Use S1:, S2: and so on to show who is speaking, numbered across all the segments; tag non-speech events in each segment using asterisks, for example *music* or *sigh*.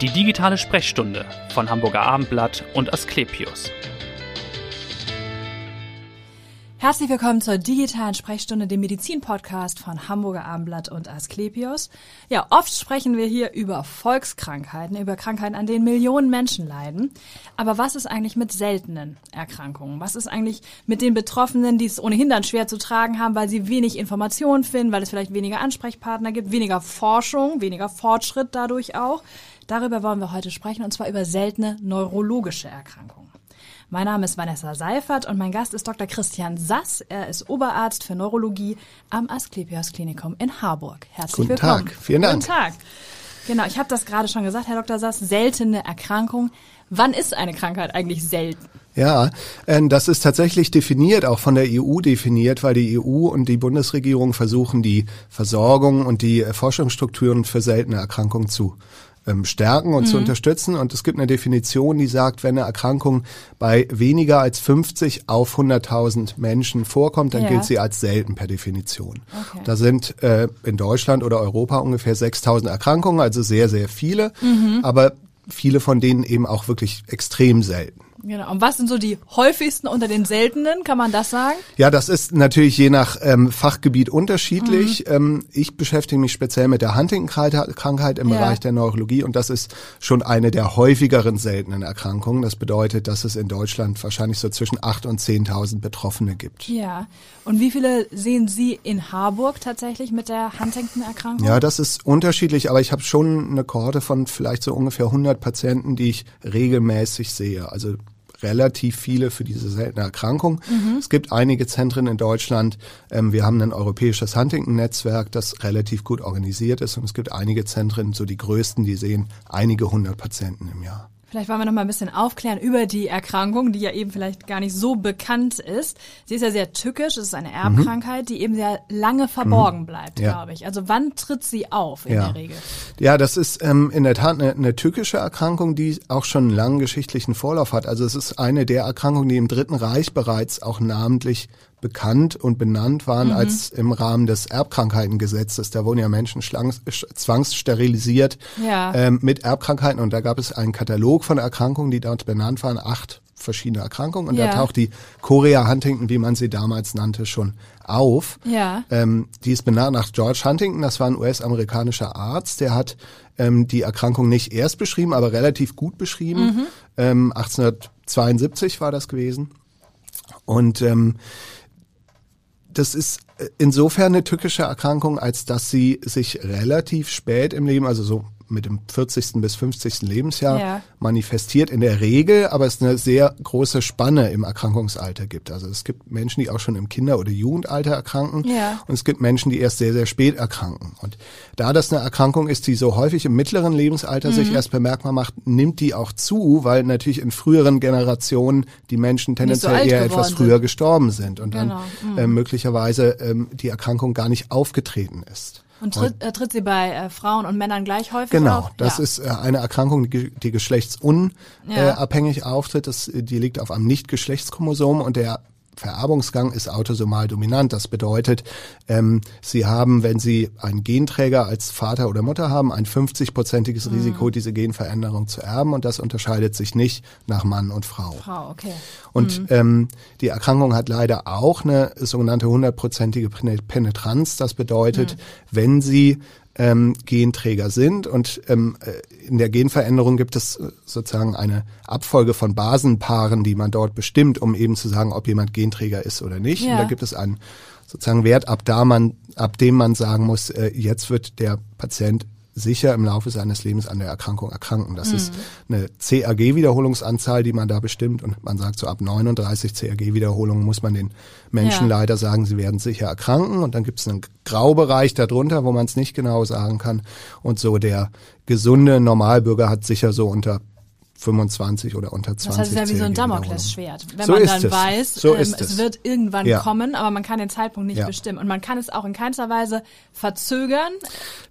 S1: Die digitale Sprechstunde von Hamburger Abendblatt und Asklepios.
S2: Herzlich willkommen zur digitalen Sprechstunde, dem Medizin-Podcast von Hamburger Abendblatt und Asklepios. Ja, oft sprechen wir hier über Volkskrankheiten, über Krankheiten, an denen Millionen Menschen leiden. Aber was ist eigentlich mit seltenen Erkrankungen? Was ist eigentlich mit den Betroffenen, die es ohnehin dann schwer zu tragen haben, weil sie wenig Informationen finden, weil es vielleicht weniger Ansprechpartner gibt, weniger Forschung, weniger Fortschritt dadurch auch? Darüber wollen wir heute sprechen, und zwar über seltene neurologische Erkrankungen. Mein Name ist Vanessa Seifert und mein Gast ist Dr. Christian Sass. Er ist Oberarzt für Neurologie am Asklepios Klinikum in Harburg. Herzlich
S3: Guten
S2: willkommen.
S3: Tag, vielen Dank.
S2: Guten Tag. Genau, ich habe das gerade schon gesagt, Herr Dr. Sass, seltene Erkrankung. Wann ist eine Krankheit eigentlich selten?
S3: Ja, äh, das ist tatsächlich definiert, auch von der EU definiert, weil die EU und die Bundesregierung versuchen, die Versorgung und die äh, Forschungsstrukturen für seltene Erkrankungen zu ähm, stärken und mhm. zu unterstützen. Und es gibt eine Definition, die sagt, wenn eine Erkrankung bei weniger als 50 auf 100.000 Menschen vorkommt, dann ja. gilt sie als selten per Definition. Okay. Da sind äh, in Deutschland oder Europa ungefähr 6.000 Erkrankungen, also sehr, sehr viele. Mhm. Aber viele von denen eben auch wirklich extrem selten.
S2: Genau. Und was sind so die häufigsten unter den seltenen? Kann man das sagen?
S3: Ja, das ist natürlich je nach ähm, Fachgebiet unterschiedlich. Mhm. Ähm, ich beschäftige mich speziell mit der Huntington-Krankheit im ja. Bereich der Neurologie und das ist schon eine der häufigeren seltenen Erkrankungen. Das bedeutet, dass es in Deutschland wahrscheinlich so zwischen 8.000 und 10.000 Betroffene gibt.
S2: Ja. Und wie viele sehen Sie in Harburg tatsächlich mit der Huntington-Erkrankung?
S3: Ja, das ist unterschiedlich, aber ich habe schon eine Kohorte von vielleicht so ungefähr 100 Patienten, die ich regelmäßig sehe. Also relativ viele für diese seltene Erkrankung. Mhm. Es gibt einige Zentren in Deutschland. Ähm, wir haben ein europäisches Huntington-Netzwerk, das relativ gut organisiert ist. Und es gibt einige Zentren, so die größten, die sehen einige hundert Patienten im Jahr.
S2: Vielleicht wollen wir noch mal ein bisschen aufklären über die Erkrankung, die ja eben vielleicht gar nicht so bekannt ist. Sie ist ja sehr tückisch, es ist eine Erbkrankheit, mhm. die eben sehr lange verborgen mhm. bleibt, ja. glaube ich. Also wann tritt sie auf in
S3: ja.
S2: der Regel?
S3: Ja, das ist ähm, in der Tat eine, eine tückische Erkrankung, die auch schon einen langen geschichtlichen Vorlauf hat. Also es ist eine der Erkrankungen, die im Dritten Reich bereits auch namentlich bekannt und benannt waren mhm. als im Rahmen des Erbkrankheitengesetzes. Da wurden ja Menschen zwangssterilisiert ja. ähm, mit Erbkrankheiten und da gab es einen Katalog von Erkrankungen, die dort benannt waren, acht verschiedene Erkrankungen und ja. da taucht die Chorea Huntington, wie man sie damals nannte, schon auf. Ja. Ähm, die ist benannt nach George Huntington, das war ein US-amerikanischer Arzt, der hat ähm, die Erkrankung nicht erst beschrieben, aber relativ gut beschrieben. Mhm. Ähm, 1872 war das gewesen. Und ähm, das ist insofern eine tückische Erkrankung, als dass sie sich relativ spät im Leben, also so mit dem 40. bis 50. Lebensjahr ja. manifestiert in der Regel, aber es eine sehr große Spanne im Erkrankungsalter gibt. Also es gibt Menschen, die auch schon im Kinder- oder Jugendalter erkranken ja. und es gibt Menschen, die erst sehr, sehr spät erkranken. Und da das eine Erkrankung ist, die so häufig im mittleren Lebensalter mhm. sich erst bemerkbar macht, nimmt die auch zu, weil natürlich in früheren Generationen die Menschen tendenziell so eher etwas früher sind. gestorben sind und genau. dann mhm. äh, möglicherweise ähm, die Erkrankung gar nicht aufgetreten ist.
S2: Und tritt, äh, tritt sie bei äh, Frauen und Männern gleich häufig
S3: genau,
S2: auf?
S3: Genau, das ja. ist äh, eine Erkrankung, die, die geschlechtsunabhängig ja. auftritt. Das, die liegt auf einem Nicht-Geschlechtschromosom und der Vererbungsgang ist autosomal dominant. Das bedeutet, ähm, Sie haben, wenn Sie einen Genträger als Vater oder Mutter haben, ein 50-prozentiges mhm. Risiko, diese Genveränderung zu erben. Und das unterscheidet sich nicht nach Mann und Frau.
S2: Frau, okay.
S3: Und mhm. ähm, die Erkrankung hat leider auch eine sogenannte hundertprozentige Penetranz. Das bedeutet, mhm. wenn Sie ähm, Genträger sind. Und ähm, äh, in der Genveränderung gibt es äh, sozusagen eine Abfolge von Basenpaaren, die man dort bestimmt, um eben zu sagen, ob jemand Genträger ist oder nicht. Ja. Und da gibt es einen sozusagen Wert, ab da man, ab dem man sagen muss, äh, jetzt wird der Patient sicher im Laufe seines Lebens an der Erkrankung erkranken. Das mhm. ist eine CAG-Wiederholungsanzahl, die man da bestimmt. Und man sagt, so ab 39 CAG-Wiederholungen muss man den Menschen ja. leider sagen, sie werden sicher erkranken. Und dann gibt es einen Graubereich darunter, wo man es nicht genau sagen kann. Und so der gesunde Normalbürger hat sicher so unter 25 oder unter 20. Das
S2: heißt, es ist ja wie so ein Damoklesschwert. Wenn so man dann es. weiß, so ähm, es. es. wird irgendwann ja. kommen, aber man kann den Zeitpunkt nicht ja. bestimmen. Und man kann es auch in keinster Weise verzögern.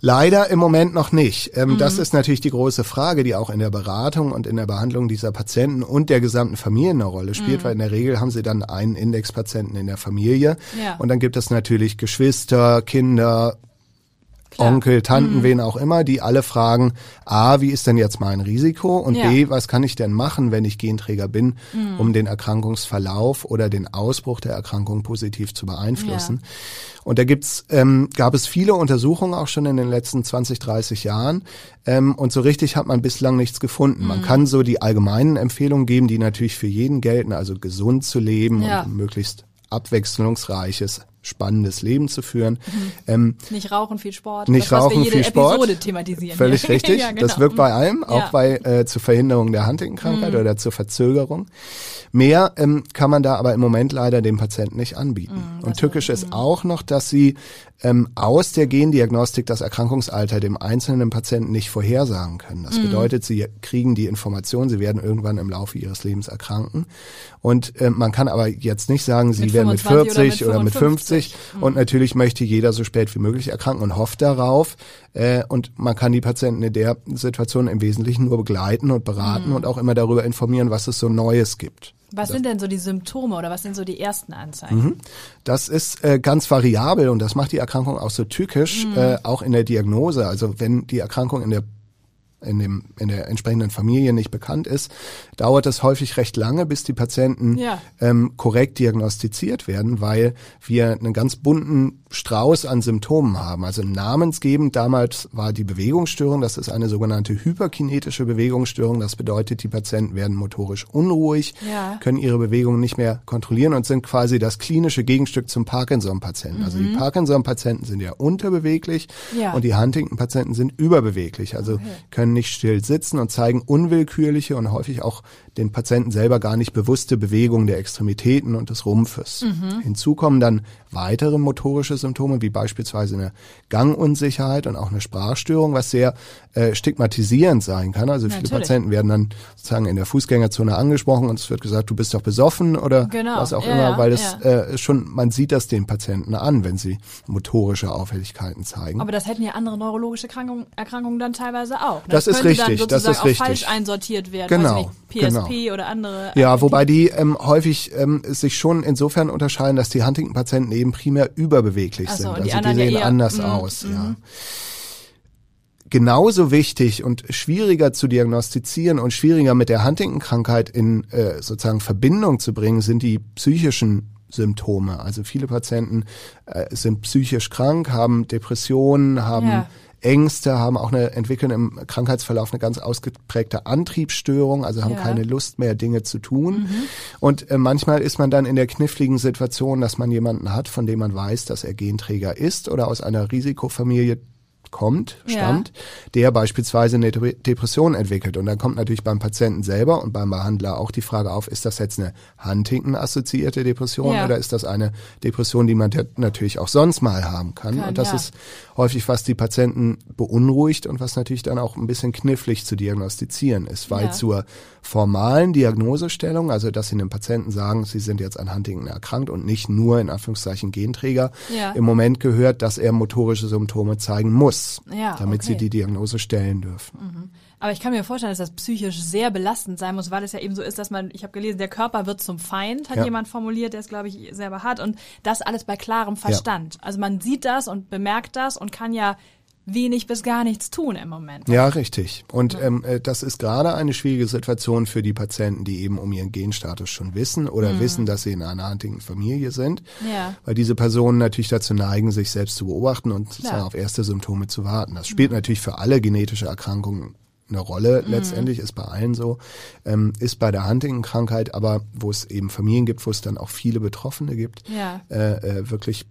S3: Leider im Moment noch nicht. Ähm, mhm. Das ist natürlich die große Frage, die auch in der Beratung und in der Behandlung dieser Patienten und der gesamten Familie eine Rolle spielt, mhm. weil in der Regel haben sie dann einen Indexpatienten in der Familie. Ja. Und dann gibt es natürlich Geschwister, Kinder,
S2: Klar.
S3: Onkel, Tanten, wen auch immer, die alle fragen, A, wie ist denn jetzt mein Risiko? Und
S2: Ja.
S3: B, was kann ich denn machen, wenn ich Genträger bin, um den Erkrankungsverlauf oder den Ausbruch der Erkrankung positiv zu beeinflussen? Und da gibt's, ähm, gab es viele Untersuchungen auch schon in den letzten 20, 30 Jahren. Ähm, und so richtig hat man bislang nichts gefunden. Man kann so die allgemeinen Empfehlungen geben, die natürlich für jeden gelten, also gesund zu leben
S2: Ja.
S3: und möglichst abwechslungsreiches, spannendes Leben zu führen. Ähm,
S2: Nicht rauchen, viel Sport.
S3: nicht
S2: das,
S3: rauchen, viel Sport.
S2: Episode thematisieren.
S3: Völlig *laughs* richtig.
S2: ja, genau.
S3: Das wirkt bei allem, auch
S2: Ja. Mhm.
S3: bei äh, zur Verhinderung der Huntington-Krankheit oder zur Verzögerung. Mehr ähm, kann man da aber im Moment leider dem Patienten nicht anbieten.
S2: Mhm,
S3: Und tückisch ist auch noch, dass sie ähm, aus der Gendiagnostik das Erkrankungsalter dem einzelnen Patienten nicht vorhersagen können.
S2: Mhm.
S3: Das bedeutet, sie kriegen die Information, sie werden irgendwann im Laufe ihres Lebens erkranken. Und äh, man kann aber jetzt nicht sagen, sie
S2: Mit
S3: werden mit
S2: 25 oder
S3: 40
S2: mit
S3: oder mit
S2: 55.
S3: 50. Und natürlich möchte jeder so spät wie möglich erkranken und hofft darauf. Äh, und man kann die Patienten in der Situation im Wesentlichen nur begleiten und beraten
S2: Mhm.
S3: und auch immer darüber informieren, was es so Neues gibt.
S2: Was sind denn so die Symptome oder was sind so die ersten Anzeichen?
S3: Das ist äh, ganz variabel und das macht die Erkrankung auch so tückisch,
S2: Mhm.
S3: äh, auch in der Diagnose. Also wenn die Erkrankung in der in, dem, in der entsprechenden Familie nicht bekannt ist, dauert es häufig recht lange, bis die Patienten
S2: Ja.
S3: ähm, korrekt diagnostiziert werden, weil wir einen ganz bunten Strauß an Symptomen haben. Also namensgebend damals war die Bewegungsstörung, das ist eine sogenannte hyperkinetische Bewegungsstörung. Das bedeutet, die Patienten werden motorisch unruhig,
S2: Ja.
S3: können ihre Bewegungen nicht mehr kontrollieren und sind quasi das klinische Gegenstück zum Parkinson-Patienten. Also die Parkinson-Patienten sind ja unterbeweglich
S2: Mhm. Ja.
S3: und die Huntington-Patienten sind überbeweglich. Also können nicht still sitzen und zeigen unwillkürliche und häufig auch den Patienten selber gar nicht bewusste Bewegungen der Extremitäten und des Rumpfes.
S2: Mhm.
S3: Hinzu kommen dann weitere motorische Symptome, wie beispielsweise eine Gangunsicherheit und auch eine Sprachstörung, was sehr äh, stigmatisierend sein kann. Also viele
S2: Natürlich.
S3: Patienten werden dann sozusagen in der Fußgängerzone angesprochen und es wird gesagt, du bist doch besoffen oder
S2: Genau,
S3: was auch
S2: ja,
S3: immer, weil es
S2: ja.
S3: äh, schon, man sieht das den Patienten an, wenn sie motorische Auffälligkeiten zeigen.
S2: Aber das hätten ja andere neurologische Erkrankungen, Erkrankungen dann teilweise auch. ne?
S3: Das ist richtig, das ist
S2: auch
S3: richtig.
S2: falsch einsortiert werden.
S3: Genau,
S2: nicht, PSP oder andere.
S3: Ja, wobei die ähm, häufig ähm, sich schon insofern unterscheiden, dass die Huntington-Patienten eben primär überbeweglich
S2: so,
S3: sind. Also
S2: die
S3: sehen
S2: eher-
S3: anders
S2: mm,
S3: aus, ja. Genauso wichtig und schwieriger zu diagnostizieren und schwieriger mit der Huntington-Krankheit in äh, sozusagen Verbindung zu bringen, sind die psychischen Symptome. Also viele Patienten äh, sind psychisch krank, haben Depressionen, haben
S2: Ja.
S3: Ängste, haben auch eine, entwickeln im Krankheitsverlauf eine ganz ausgeprägte Antriebsstörung, also haben
S2: Ja.
S3: keine Lust mehr, Dinge zu tun. Und äh, manchmal ist man dann in der kniffligen Situation, dass man jemanden hat, von dem man weiß, dass er Genträger ist oder aus einer Risikofamilie kommt,
S2: Ja.
S3: stammt, der beispielsweise eine De- Depression entwickelt. Und dann kommt natürlich beim Patienten selber und beim Behandler auch die Frage auf, ist das jetzt eine Huntington-assoziierte Depression
S2: Ja.
S3: oder ist das eine Depression, die man natürlich auch sonst mal haben kann?
S2: Kann,
S3: und das
S2: ja.
S3: ist häufig, was die Patienten beunruhigt und was natürlich dann auch ein bisschen knifflig zu diagnostizieren ist, weil
S2: Ja.
S3: zur formalen Diagnosestellung, also dass sie einem Patienten sagen, sie sind jetzt an Huntington erkrankt und nicht nur in Anführungszeichen Genträger,
S2: Ja.
S3: im Moment gehört, dass er motorische Symptome zeigen muss,
S2: Ja,
S3: damit sie
S2: okay.
S3: die Diagnose stellen dürfen.
S2: Aber ich kann mir vorstellen, dass das psychisch sehr belastend sein muss, weil es ja eben so ist, dass man, ich habe gelesen, der Körper wird zum Feind, hat
S3: Ja.
S2: jemand formuliert, der es, glaube ich, selber hat. Und das alles bei klarem Verstand. Also man sieht das und bemerkt das und kann ja wenig bis gar nichts tun im Moment.
S3: Ja, richtig. Und ähm, äh, das ist gerade eine schwierige Situation für die Patienten, die eben um ihren Genstatus schon wissen oder wissen, dass sie in einer Huntington-Familie sind.
S2: Mhm. Ja.
S3: Weil diese Personen natürlich dazu neigen, sich selbst zu beobachten und
S2: Klar.
S3: auf erste Symptome zu warten. Das spielt natürlich für alle genetische Erkrankungen eine Rolle.
S2: Mhm.
S3: Letztendlich ist bei allen so, ähm, ist bei der Huntington-Krankheit, aber wo es eben Familien gibt, wo es dann auch viele Betroffene gibt,
S2: Ja.
S3: äh, äh, wirklich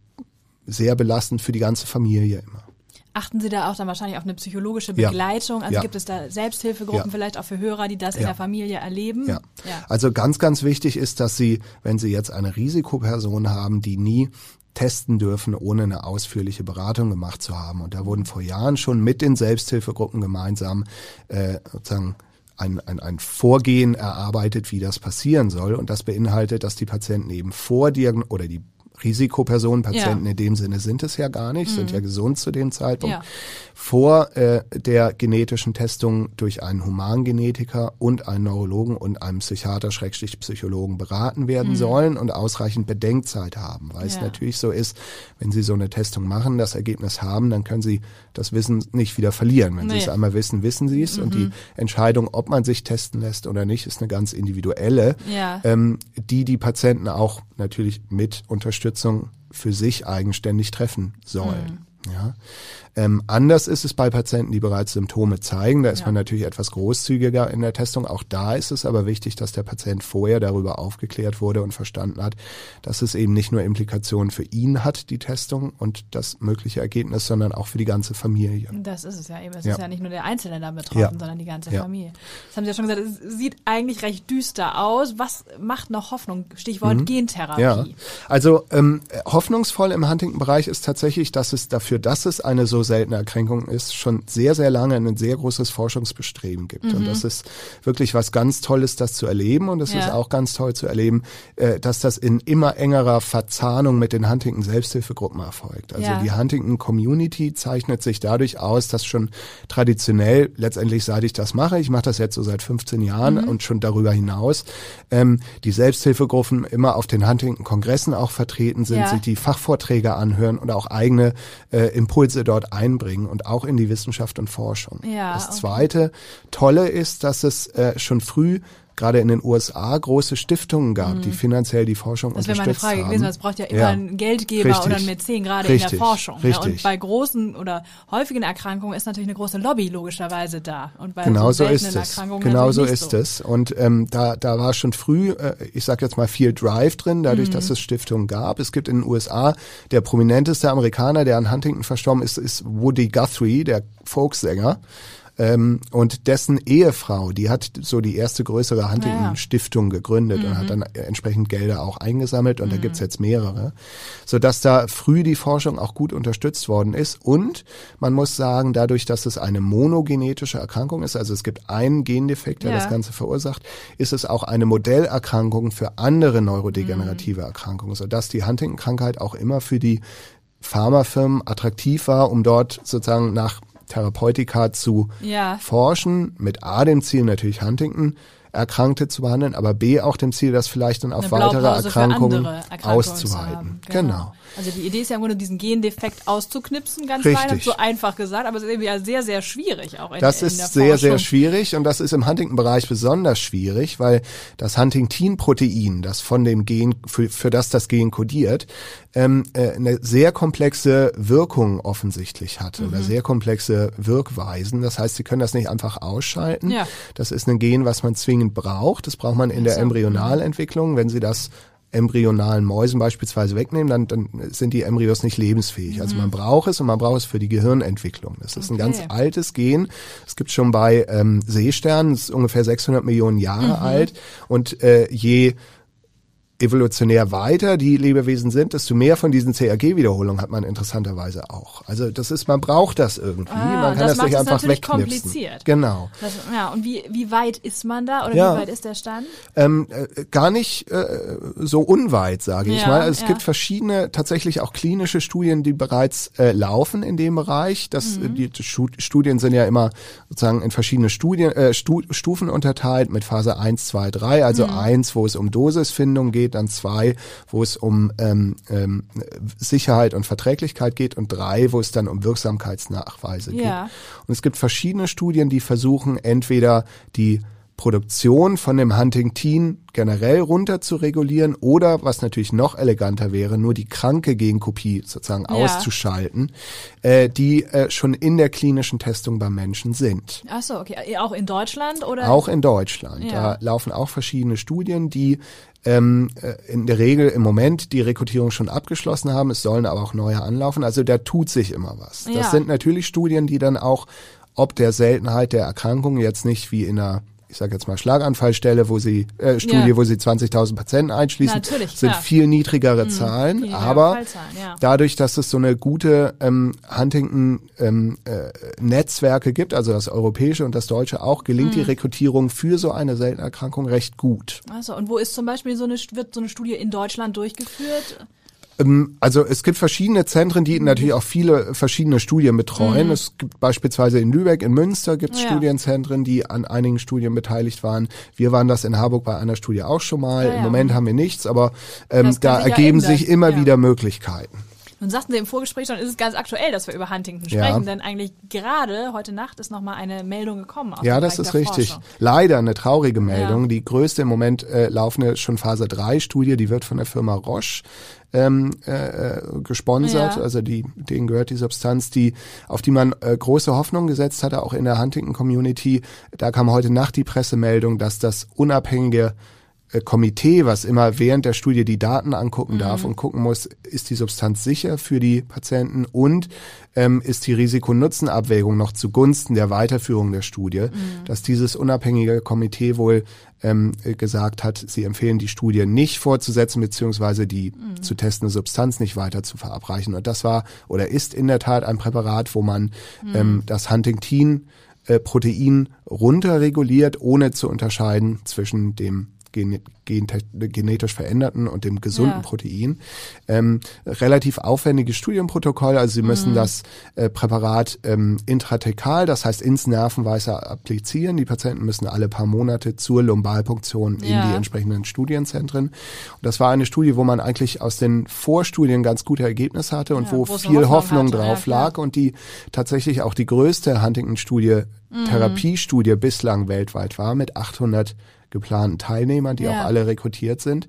S3: sehr belastend für die ganze Familie immer.
S2: Achten Sie da auch dann wahrscheinlich auf eine psychologische
S3: Ja.
S2: Begleitung? Also
S3: Ja.
S2: gibt es da Selbsthilfegruppen
S3: Ja.
S2: vielleicht auch für Hörer, die das in
S3: Ja.
S2: der Familie erleben?
S3: Ja.
S2: ja.
S3: Also ganz, ganz wichtig ist, dass Sie, wenn Sie jetzt eine Risikoperson haben, die nie testen dürfen, ohne eine ausführliche Beratung gemacht zu haben. Und da wurden vor Jahren schon mit den Selbsthilfegruppen gemeinsam äh, sozusagen ein, ein, ein Vorgehen erarbeitet, wie das passieren soll. Und das beinhaltet, dass die Patienten eben vor Diagn oder die Risikopersonen, Patienten ja. in dem Sinne sind es ja gar nicht, mhm. sind ja gesund zu dem Zeitpunkt,
S2: ja.
S3: vor äh, der genetischen Testung durch einen Humangenetiker und einen Neurologen und einen Psychiater, Schrägstrich Psychologen beraten werden mhm. sollen und ausreichend Bedenkzeit haben, weil ja. es natürlich so ist, wenn Sie so eine Testung machen, das Ergebnis haben, dann können Sie das Wissen nicht wieder verlieren. Wenn nee. Sie es einmal wissen, wissen Sie es mhm. und die mhm. Entscheidung, ob man sich testen lässt oder nicht, ist eine ganz individuelle, ähm, die die Patienten auch natürlich mit Unterstützung für sich eigenständig treffen sollen. Mhm. Ja. Ähm, anders ist es bei Patienten, die bereits Symptome zeigen. Da ist ja. man natürlich etwas großzügiger in der Testung. Auch da ist es aber wichtig, dass der Patient vorher darüber aufgeklärt wurde und verstanden hat, dass es eben nicht nur Implikationen für ihn hat, die Testung und das mögliche Ergebnis, sondern auch für die ganze Familie.
S2: Das ist es ja eben. Es ja. ist ja nicht nur der Einzelne da betroffen, ja. sondern die ganze Familie. Das haben Sie ja schon gesagt, es sieht eigentlich recht düster aus. Was macht noch Hoffnung? Stichwort mhm. Gentherapie.
S3: Ja. Also ähm, hoffnungsvoll im Huntington-Bereich ist tatsächlich, dass es dafür, dass es eine so seltene Erkrankung ist, schon sehr, sehr lange ein sehr großes Forschungsbestreben gibt. Mhm. Und das ist wirklich was ganz Tolles, das zu erleben. Und es ja. ist auch ganz toll zu erleben, äh, dass das in immer engerer Verzahnung mit den Huntington Selbsthilfegruppen erfolgt. Also ja. die Huntington Community zeichnet sich dadurch aus, dass schon traditionell, letztendlich seit ich das mache, ich mache das jetzt so seit 15 Jahren mhm. und schon darüber hinaus, ähm, die Selbsthilfegruppen immer auf den Huntington Kongressen auch vertreten sind, ja. sich die Fachvorträge anhören und auch eigene äh, Impulse dort einbringen und auch in die Wissenschaft und Forschung.
S2: Ja,
S3: das zweite Tolle ist, dass es äh, schon früh gerade in den USA große Stiftungen gab, mhm. die finanziell die Forschung das unterstützt haben. Das wäre meine Frage gewesen,
S2: es braucht ja immer ja. einen Geldgeber richtig. oder einen Mäzen, gerade richtig. in der Forschung.
S3: Richtig.
S2: Ja, und bei großen oder häufigen Erkrankungen ist natürlich eine große Lobby logischerweise da. Und bei
S3: genau so, so ist es. Genau so ist es. Und ähm, da, da war schon früh, äh, ich sage jetzt mal viel Drive drin, dadurch, mhm. dass es Stiftungen gab. Es gibt in den USA der prominenteste Amerikaner, der an Huntington verstorben ist, ist Woody Guthrie, der Folksänger. Ähm, und dessen Ehefrau, die hat so die erste größere Huntington-Stiftung gegründet mhm. und hat mhm. dann entsprechend Gelder auch eingesammelt und mhm. da gibt's jetzt mehrere, sodass da früh die Forschung auch gut unterstützt worden ist. Und man muss sagen, dadurch, dass es eine monogenetische Erkrankung ist, also es gibt einen Gendefekt, der ja. das Ganze verursacht, ist es auch eine Modellerkrankung für andere neurodegenerative mhm. Erkrankungen, sodass die Huntington-Krankheit auch immer für die Pharmafirmen attraktiv war, um dort sozusagen nach Therapeutika zu
S2: ja.
S3: forschen, mit A dem Ziel natürlich Huntington, Erkrankte zu behandeln, aber B auch dem Ziel, das vielleicht dann auf weitere Erkrankungen, Erkrankungen auszuweiten. Genau. genau.
S2: Also die Idee ist ja im Grunde, diesen Gendefekt auszuknipsen, ganz
S3: Richtig.
S2: weit, so einfach gesagt, aber es ist irgendwie ja sehr, sehr schwierig auch in,
S3: Das
S2: in
S3: ist sehr, sehr schwierig und das ist im Huntington-Bereich besonders schwierig, weil das Huntingtin-Protein, das von dem Gen, für, für das das Gen kodiert, ähm, äh, eine sehr komplexe Wirkung offensichtlich hatte mhm. oder sehr komplexe Wirkweisen. Das heißt, Sie können das nicht einfach ausschalten.
S2: Ja.
S3: Das ist ein Gen, was man zwingend braucht. Das braucht man in der Embryonalentwicklung. Wenn Sie das embryonalen Mäusen beispielsweise wegnehmen, dann, dann sind die Embryos nicht lebensfähig. Also man mhm. braucht es und man braucht es für die Gehirnentwicklung. Das ist okay. ein ganz altes Gen. Es gibt schon bei ähm, Seesternen, ist ungefähr 600 Millionen Jahre mhm. alt und äh, je evolutionär weiter die Lebewesen sind, desto mehr von diesen CRG-Wiederholungen hat man interessanterweise auch. Also das ist, man braucht das irgendwie. Ah, man kann das, das nicht einfach wegknipsen.
S2: kompliziert.
S3: Genau.
S2: Das, ja, und wie, wie weit ist man da oder ja. wie weit ist der Stand?
S3: Ähm, äh, gar nicht äh, so unweit, sage ja, ich mal. Also es ja. gibt verschiedene, tatsächlich auch klinische Studien, die bereits äh, laufen in dem Bereich. Das, mhm. die Studien sind ja immer sozusagen in verschiedene Studien, äh, Stu Stufen unterteilt mit Phase 1, 2, 3. Also mhm. eins, wo es um Dosisfindung geht, dann zwei, wo es um ähm, ähm, Sicherheit und Verträglichkeit geht und drei, wo es dann um Wirksamkeitsnachweise
S2: ja.
S3: geht. Und es gibt verschiedene Studien, die versuchen, entweder die Produktion von dem Huntingtin generell runter zu regulieren oder, was natürlich noch eleganter wäre, nur die kranke Genkopie sozusagen ja. auszuschalten, äh, die äh, schon in der klinischen Testung beim Menschen sind.
S2: Ach so, okay. Auch in Deutschland oder?
S3: Auch in Deutschland. Ja. Da laufen auch verschiedene Studien, die ähm, äh, in der Regel im Moment die Rekrutierung schon abgeschlossen haben. Es sollen aber auch neue anlaufen. Also da tut sich immer was. Das
S2: ja.
S3: sind natürlich Studien, die dann auch ob der Seltenheit der Erkrankung jetzt nicht wie in einer ich sage jetzt mal Schlaganfallstelle, wo sie äh, Studie, ja. wo sie 20.000 Patienten einschließen,
S2: Natürlich,
S3: sind
S2: klar.
S3: viel niedrigere mhm, Zahlen,
S2: viel
S3: aber
S2: ja.
S3: dadurch, dass es so eine gute ähm, Huntington ähm, äh, Netzwerke gibt, also das europäische und das deutsche auch, gelingt mhm. die Rekrutierung für so eine seltene Erkrankung recht gut.
S2: Also und wo ist zum Beispiel so eine wird so eine Studie in Deutschland durchgeführt?
S3: Ähm, also es gibt verschiedene Zentren, die natürlich auch viele verschiedene Studien betreuen. Mhm. Es gibt beispielsweise in Lübeck, in Münster gibt es ja. Studienzentren, die an einigen Studien beteiligt waren. Wir waren das in Harburg bei einer Studie auch schon mal. Ja, Im Moment haben wir nichts, aber ähm, da ergeben sich immer wieder Möglichkeiten.
S2: Nun sagten Sie im Vorgespräch schon, ist es ganz aktuell, dass wir über Huntington sprechen, ja. denn eigentlich gerade heute Nacht ist nochmal eine Meldung gekommen.
S3: ja, das ist richtig. Forschung. Leider eine traurige Meldung. Ja. Die größte im Moment äh, laufende schon Phase 3 Studie, die wird von der Firma Roche ähm, äh, äh, gesponsert. Ja. Also die, denen gehört die Substanz, die, auf die man äh, große Hoffnung gesetzt hatte, auch in der Huntington Community. Da kam heute Nacht die Pressemeldung, dass das unabhängige Komitee, was immer während der Studie die Daten angucken darf mhm. und gucken muss, ist die Substanz sicher für die Patienten und ähm, ist die Risiko-Nutzen-Abwägung noch zugunsten der Weiterführung der Studie, mhm. dass dieses unabhängige Komitee wohl ähm, gesagt hat, sie empfehlen die Studie nicht fortzusetzen, beziehungsweise die mhm. zu testende Substanz nicht weiter zu verabreichen. Und das war oder ist in der Tat ein Präparat, wo man mhm. ähm, das Huntingtin äh, Protein runterreguliert, ohne zu unterscheiden zwischen dem genetisch veränderten und dem gesunden ja. Protein. Ähm, relativ aufwendiges Studienprotokoll, also Sie müssen mhm. das äh, Präparat ähm, intratekal, das heißt ins Nervenweißer applizieren. Die Patienten müssen alle paar Monate zur Lumbalpunktion ja. in die entsprechenden Studienzentren. Und das war eine Studie, wo man eigentlich aus den Vorstudien ganz gute Ergebnisse hatte und ja, wo viel Hoffnung, Hoffnung drauf lag und die tatsächlich auch die größte Huntington-Studie, mhm. Therapiestudie bislang weltweit war mit 800 geplanten Teilnehmern, die ja. auch alle rekrutiert sind.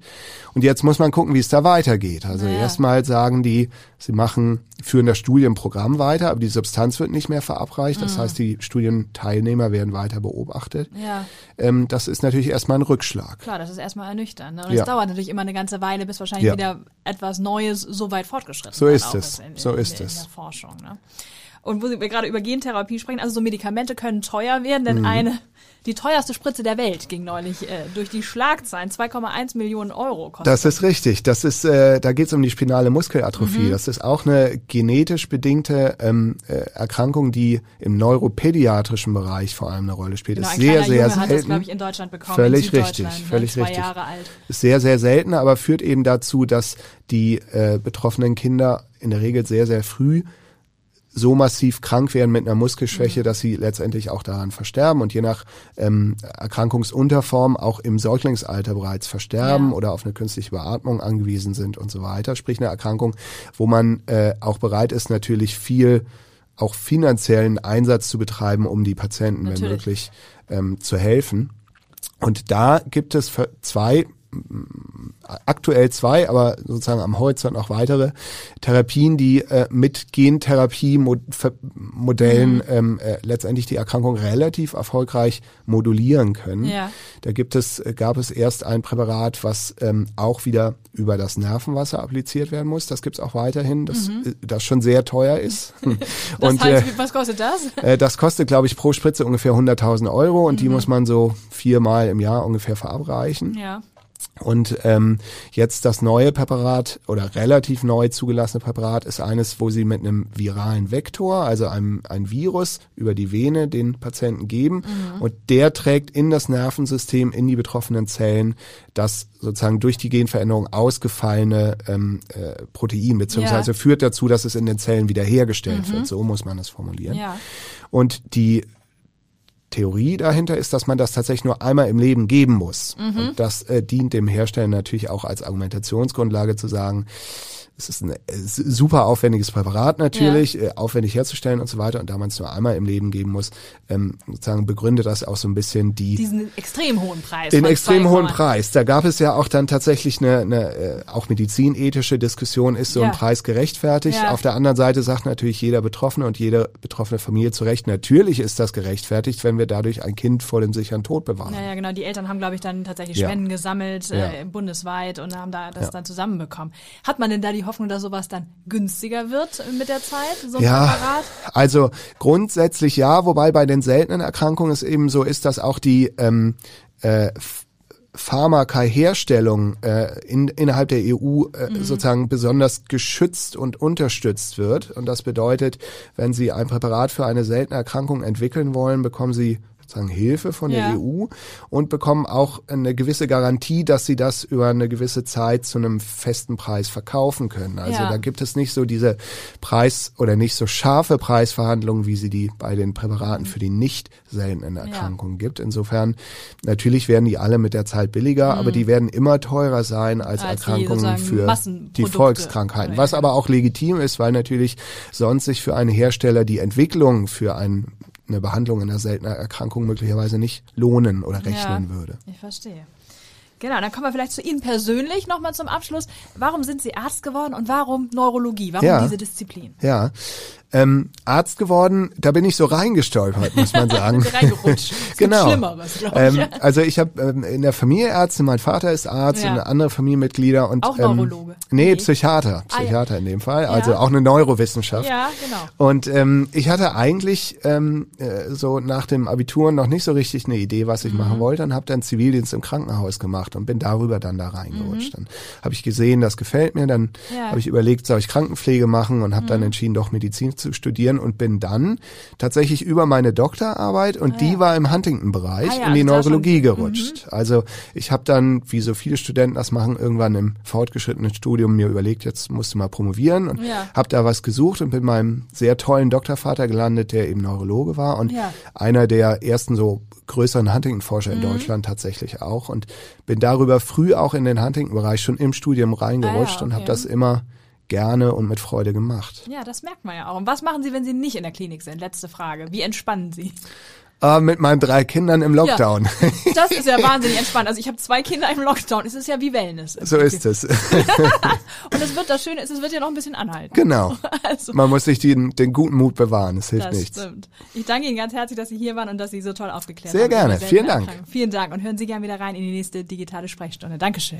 S3: Und jetzt muss man gucken, wie es da weitergeht. Also ja. erstmal sagen die, sie machen, führen das Studienprogramm weiter, aber die Substanz wird nicht mehr verabreicht. Das mhm. heißt, die Studienteilnehmer werden weiter beobachtet. Ja. Ähm, das ist natürlich erstmal ein Rückschlag.
S2: Klar, das ist erstmal ernüchternd. Ne? Und es ja. dauert natürlich immer eine ganze Weile, bis wahrscheinlich wieder etwas Neues so weit fortgeschritten
S3: so ist es. In, so ist
S2: in,
S3: es.
S2: In der Forschung. Ne? Und wo wir gerade über Gentherapie sprechen, also so Medikamente können teuer werden, denn mhm. eine die teuerste Spritze der Welt ging neulich äh, durch die Schlagzeilen. 2,1 Millionen Euro kostet.
S3: Das ist richtig. Das ist, äh, da geht es um die spinale Muskelatrophie. Mhm. Das ist auch eine genetisch bedingte ähm, äh, Erkrankung, die im neuropädiatrischen Bereich vor allem eine Rolle spielt.
S2: Genau,
S3: ist sehr, sehr
S2: Junge
S3: selten.
S2: Hat das, ich, in Deutschland bekommen.
S3: Völlig richtig, ne? völlig zwei richtig.
S2: Jahre alt.
S3: Ist sehr, sehr selten, aber führt eben dazu, dass die äh, betroffenen Kinder in der Regel sehr, sehr früh so massiv krank werden mit einer Muskelschwäche, mhm. dass sie letztendlich auch daran versterben und je nach ähm, Erkrankungsunterform auch im Säuglingsalter bereits versterben ja. oder auf eine künstliche Beatmung angewiesen sind und so weiter. Sprich eine Erkrankung, wo man äh, auch bereit ist, natürlich viel auch finanziellen Einsatz zu betreiben, um die Patienten, natürlich. wenn möglich, ähm, zu helfen. Und da gibt es zwei aktuell zwei, aber sozusagen am Horizont noch weitere Therapien, die äh, mit Gentherapie-Modellen mhm. ähm, äh, letztendlich die Erkrankung relativ erfolgreich modulieren können. Ja. Da gibt es, äh, gab es erst ein Präparat, was ähm, auch wieder über das Nervenwasser appliziert werden muss. Das gibt's auch weiterhin, das, mhm. Äh, das schon sehr teuer ist. *laughs* *laughs*
S2: das und, heißt, äh, was kostet das?
S3: Äh, das kostet, glaube ich, pro Spritze ungefähr 100.000 Euro und mhm. die muss man so viermal im Jahr ungefähr verabreichen. Ja. Und ähm, jetzt das neue Präparat oder relativ neu zugelassene Präparat ist eines, wo sie mit einem viralen Vektor, also einem ein Virus über die Vene den Patienten geben mhm. und der trägt in das Nervensystem, in die betroffenen Zellen das sozusagen durch die Genveränderung ausgefallene ähm, äh, Protein, beziehungsweise ja. führt dazu, dass es in den Zellen wiederhergestellt mhm. wird. So muss man es formulieren. Ja. Und die Theorie dahinter ist, dass man das tatsächlich nur einmal im Leben geben muss. Mhm. Und das äh, dient dem Hersteller natürlich auch als Argumentationsgrundlage zu sagen, es ist ein äh, super aufwendiges Präparat natürlich, ja. Äh, aufwendig herzustellen und so weiter. Und da man es nur einmal im Leben geben muss, ähm, sozusagen begründet das auch so ein bisschen die
S2: diesen extrem hohen Preis.
S3: Den extrem hohen Preis. Da gab es ja auch dann tatsächlich eine, eine äh, auch medizinethische Diskussion, ist so ja. ein Preis gerechtfertigt. Ja. Auf der anderen Seite sagt natürlich jeder Betroffene und jede betroffene Familie zu Recht, natürlich ist das gerechtfertigt, wenn wir dadurch ein Kind vor dem sicheren Tod bewahren.
S2: Ja, ja genau. Die Eltern haben, glaube ich, dann tatsächlich Spenden gesammelt äh, bundesweit und haben da das dann zusammenbekommen. Hat man denn da die die Hoffnung, dass sowas dann günstiger wird mit der Zeit, so ein ja, Präparat?
S3: Also grundsätzlich ja, wobei bei den seltenen Erkrankungen es eben so ist, dass auch die ähm, äh, Pharmaka-Herstellung äh, in, innerhalb der EU äh, mhm. sozusagen besonders geschützt und unterstützt wird. Und das bedeutet, wenn Sie ein Präparat für eine seltene Erkrankung entwickeln wollen, bekommen Sie sagen Hilfe von
S2: Ja.
S3: der EU und bekommen auch eine gewisse Garantie, dass sie das über eine gewisse Zeit zu einem festen Preis verkaufen können. Also
S2: Ja.
S3: da gibt es nicht so diese Preis- oder nicht so scharfe Preisverhandlungen, wie sie die bei den Präparaten für die nicht seltenen Erkrankungen gibt. Insofern, natürlich werden die alle mit der Zeit billiger, aber die werden immer teurer sein als,
S2: Mhm. Als die
S3: Erkrankungen
S2: sozusagen
S3: für die. Volkskrankheiten.
S2: Ja,
S3: Was
S2: ja.
S3: aber auch legitim ist, weil natürlich sonst sich für einen Hersteller die Entwicklung für ein, eine Behandlung einer seltenen Erkrankung möglicherweise nicht lohnen oder rechnen
S2: ja,
S3: würde.
S2: Ich verstehe. Genau, dann kommen wir vielleicht zu Ihnen persönlich nochmal zum Abschluss. Warum sind Sie Arzt geworden und warum Neurologie? Warum
S3: Ja.
S2: diese Disziplin?
S3: Ja, ähm, Arzt geworden, da bin ich so reingestolpert, muss man *laughs* sagen.
S2: Reingerutscht?
S3: Genau.
S2: Schlimmeres, glaube ich.
S3: Ähm, also ich habe ähm, in der Familie Ärzte, mein Vater ist Arzt
S2: Ja.
S3: und andere Familienmitglieder und
S2: Auch
S3: ähm,
S2: Neurologe?
S3: Nee,
S2: Nee.
S3: Psychiater,
S2: Ah, ja.
S3: Psychiater in dem Fall, also
S2: Ja.
S3: auch eine Neurowissenschaft.
S2: ja, genau.
S3: Und ähm, ich hatte eigentlich ähm, äh, so nach dem Abitur noch nicht so richtig eine Idee, was ich
S2: Mhm.
S3: machen wollte und habe dann Zivildienst im Krankenhaus gemacht und bin darüber dann da reingerutscht. Dann habe ich gesehen, das gefällt mir, dann
S2: Mhm. Ja. Mhm.
S3: habe ich überlegt, soll ich Krankenpflege machen und habe dann entschieden, doch Medizin zu studieren und bin dann tatsächlich über meine Doktorarbeit und die war im Huntington-Bereich
S2: Ah ja,
S3: in die
S2: also
S3: Neurologie gerutscht. Also ich habe dann, wie so viele Studenten das machen, irgendwann im fortgeschrittenen Studium mir überlegt, jetzt musst du mal promovieren und
S2: Ja.
S3: habe da was gesucht und bin meinem sehr tollen Doktorvater gelandet, der eben Neurologe war und
S2: Ja.
S3: einer der ersten so größeren Huntington-Forscher in
S2: Mhm.
S3: Deutschland tatsächlich auch und bin darüber früh auch in den Huntington-Bereich schon im Studium reingerutscht
S2: Ah ja,
S3: und habe
S2: okay.
S3: das immer gerne und mit Freude gemacht.
S2: Ja, das merkt man ja auch. Und was machen Sie, wenn Sie nicht in der Klinik sind? Letzte Frage. Wie entspannen Sie?
S3: Äh, mit meinen drei Kindern im Lockdown. *laughs*
S2: Das ist ja *laughs* wahnsinnig entspannt. Also ich habe zwei Kinder im Lockdown. Es ist ja wie Wellness.
S3: so ist es. *laughs*
S2: Und es wird das Schöne ist, es wird ja noch ein bisschen anhalten.
S3: genau.
S2: Also,
S3: Man muss sich den, den guten Mut bewahren, es hilft
S2: das
S3: nichts.
S2: stimmt. Ich danke Ihnen ganz herzlich, dass Sie hier waren und dass Sie so toll aufgeklärt
S3: Sehr
S2: haben. über
S3: gerne. Vielen Dank.
S2: Vielen Dank und hören Sie gerne wieder rein in die nächste digitale Sprechstunde. Dankeschön.